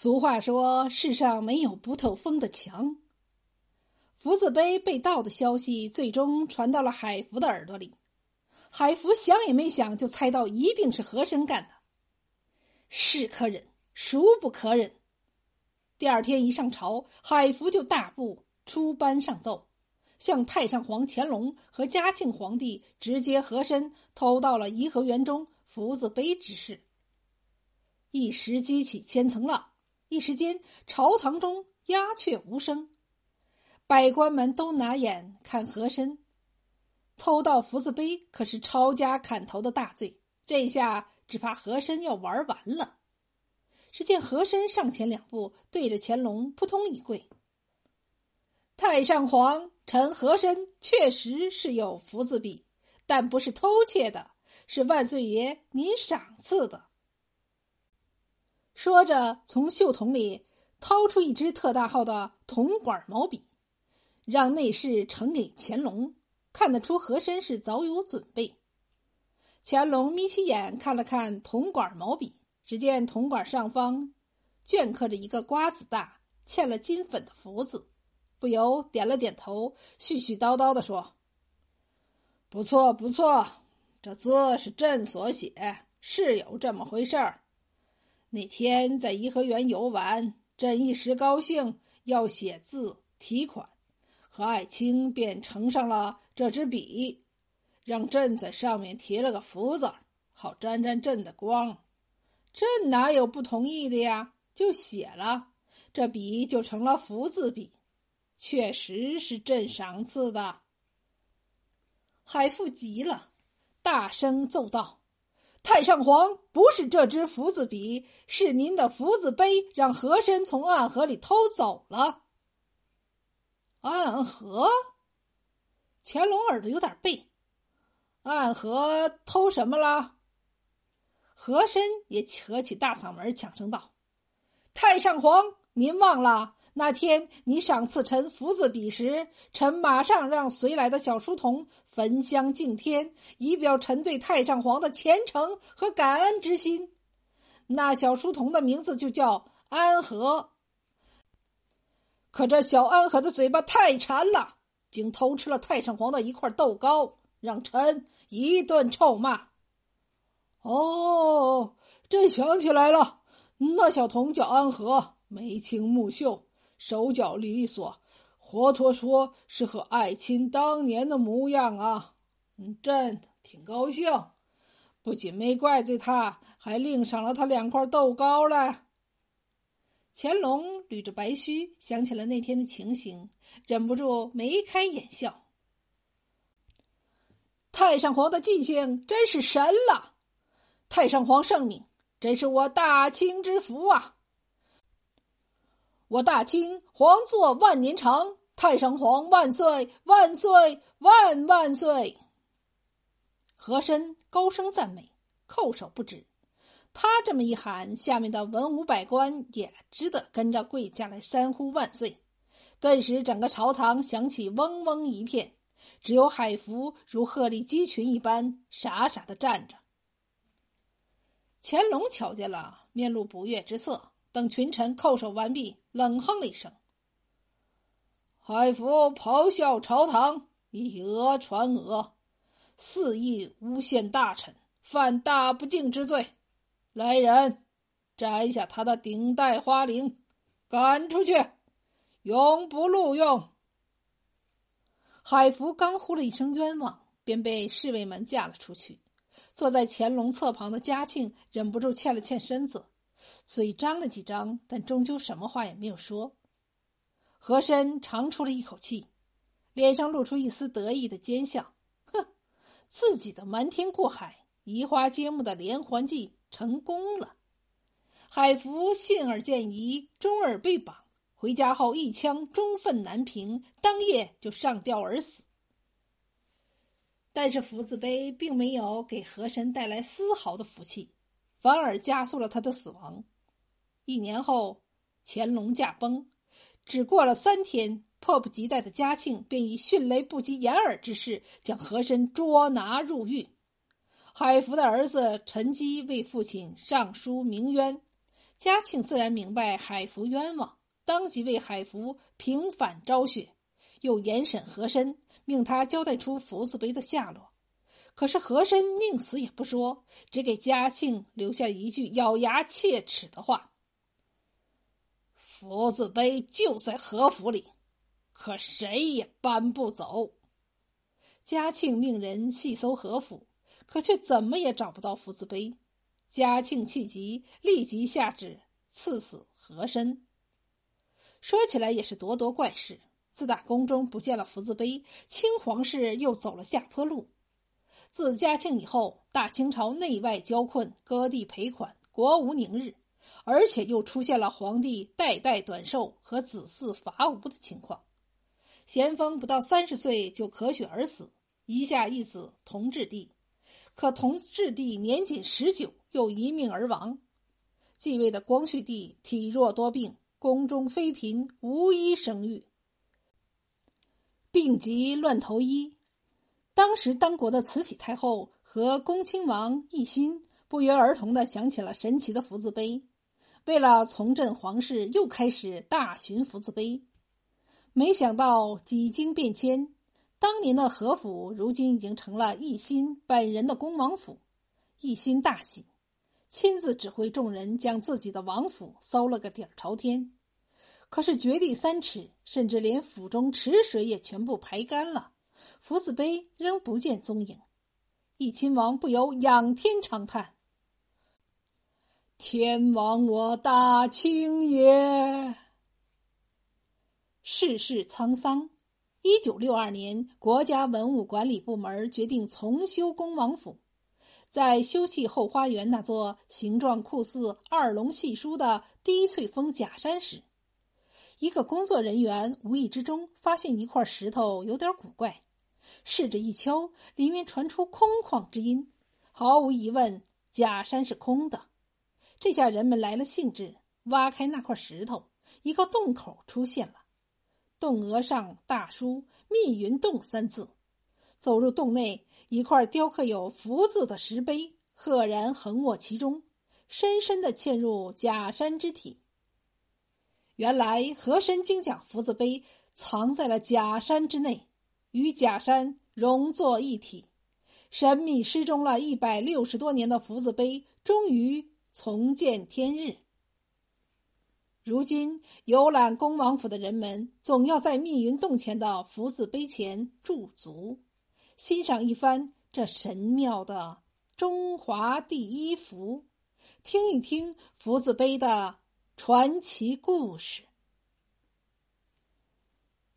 俗话说：“世上没有不透风的墙。”福字碑被盗的消息最终传到了海福的耳朵里。海福想也没想就猜到一定是和珅干的。是可忍，孰不可忍？第二天一上朝，海福就大步出班上奏，向太上皇乾隆和嘉庆皇帝直接和珅偷到了颐和园中福字碑之事。一时激起千层浪，一时间朝堂中鸦雀无声。百官们都拿眼看和珅，偷盗福字碑可是抄家砍头的大罪。这下只怕和珅要玩完了。只见和珅上前两步，对着乾隆扑通一跪：“太上皇，臣和珅确实是有福字笔，但不是偷窃的，是万岁爷您赏赐的。”说着，从袖筒里掏出一支特大号的铜管毛笔。让内侍呈给乾隆，看得出和珅是早有准备。乾隆眯起眼看了看铜管毛笔，只见铜管上方镌刻着一个瓜子大、嵌了金粉的福字，不由点了点头，絮絮叨叨的说：“不错，不错，这字是朕所写，是有这么回事儿。那天在颐和园游玩，朕一时高兴，要写字题款。”和爱卿便呈上了这支笔，让朕在上面提了个福字，好沾沾朕的光。朕哪有不同意的呀？就写了，这笔就成了福字笔，确实是朕赏赐的。海父急了，大声奏道：“太上皇，不是这支福字笔，是您的福字碑，让和珅从暗河里偷走了。”暗河，乾隆耳朵有点背。暗河偷什么了？和珅也扯起大嗓门，抢声道：“太上皇，您忘了那天你赏赐臣福字笔时，臣马上让随来的小书童焚香敬天，以表臣对太上皇的虔诚和感恩之心。那小书童的名字就叫安和。”可这小安和的嘴巴太馋了，竟偷吃了太上皇的一块豆糕，让臣一顿臭骂。哦，朕想起来了，那小童叫安和，眉清目秀，手脚利索，活脱说是和爱卿当年的模样啊！朕挺高兴，不仅没怪罪他，还另赏了他两块豆糕嘞。乾隆捋着白须，想起了那天的情形，忍不住眉开眼笑。太上皇的记性真是神了！太上皇圣明，真是我大清之福啊！我大清皇座万年长，太上皇万岁万岁万万岁！和珅高声赞美，叩首不止。他这么一喊，下面的文武百官也只得跟着跪下来山呼万岁。顿时，整个朝堂响起嗡嗡一片，只有海福如鹤立鸡群一般傻傻的站着。乾隆瞧见了，面露不悦之色。等群臣叩首完毕，冷哼了一声：“海福咆哮朝堂，以讹传讹，肆意诬陷大臣，犯大不敬之罪。”来人，摘下他的顶戴花翎，赶出去，永不录用。海福刚呼了一声冤枉，便被侍卫们架了出去。坐在乾隆侧旁的嘉庆忍不住欠了欠身子，嘴张了几张，但终究什么话也没有说。和珅长出了一口气，脸上露出一丝得意的奸笑：“哼，自己的瞒天过海、移花接木的连环计。”成功了，海福信而见疑，忠而被绑。回家后一枪中愤难平，当夜就上吊而死。但是福字碑并没有给和珅带来丝毫的福气，反而加速了他的死亡。一年后，乾隆驾崩，只过了三天，迫不及待的嘉庆便以迅雷不及掩耳之势将和珅捉拿入狱。海福的儿子陈基为父亲上书鸣冤，嘉庆自然明白海福冤枉，当即为海福平反昭雪，又严审和珅，命他交代出福字碑的下落。可是和珅宁死也不说，只给嘉庆留下一句咬牙切齿的话：“福字碑就在和府里，可谁也搬不走。”嘉庆命人细搜和府，可却怎么也找不到福字碑。嘉庆气急，立即下旨赐死和珅。说起来也是咄咄怪事。自打宫中不见了福字碑，清皇室又走了下坡路。自嘉庆以后，大清朝内外交困，割地赔款，国无宁日，而且又出现了皇帝代代短寿和子嗣乏吴的情况。咸丰不到三十岁就咳血而死，遗下一子同治帝，可同治帝年仅十九又一命而亡。继位的光绪帝体弱多病，宫中妃嫔无一生育，病急乱投医。当时当国的慈禧太后和恭亲王奕欣不约而同的想起了神奇的福字碑，为了重振皇室，又开始大寻福字碑。没想到几经变迁，当年的和府如今已经成了奕欣本人的恭王府。奕欣大喜，亲自指挥众人将自己的王府搜了个底儿朝天。可是掘地三尺，甚至连府中池水也全部排干了。福字碑仍不见踪影，义亲王不由仰天长叹：“天亡我大清也！”世事沧桑。一九六二年，国家文物管理部门决定重修恭王府，在修葺后花园那座形状酷似二龙戏书的低翠峰假山时，一个工作人员无意之中发现一块石头有点古怪。试着一敲，里面传出空旷之音。毫无疑问，假山是空的。这下人们来了兴致，挖开那块石头，一个洞口出现了。洞额上大书“密云洞”三字。走入洞内，一块雕刻有福字的石碑赫然横卧其中，深深的嵌入假山之体。原来和珅精讲福字碑藏在了假山之内。与假山融作一体，神秘失踪了一百六十多年的福字碑终于重见天日。如今游览恭王府的人们，总要在密云洞前的福字碑前驻足，欣赏一番这神妙的中华第一福，听一听福字碑的传奇故事。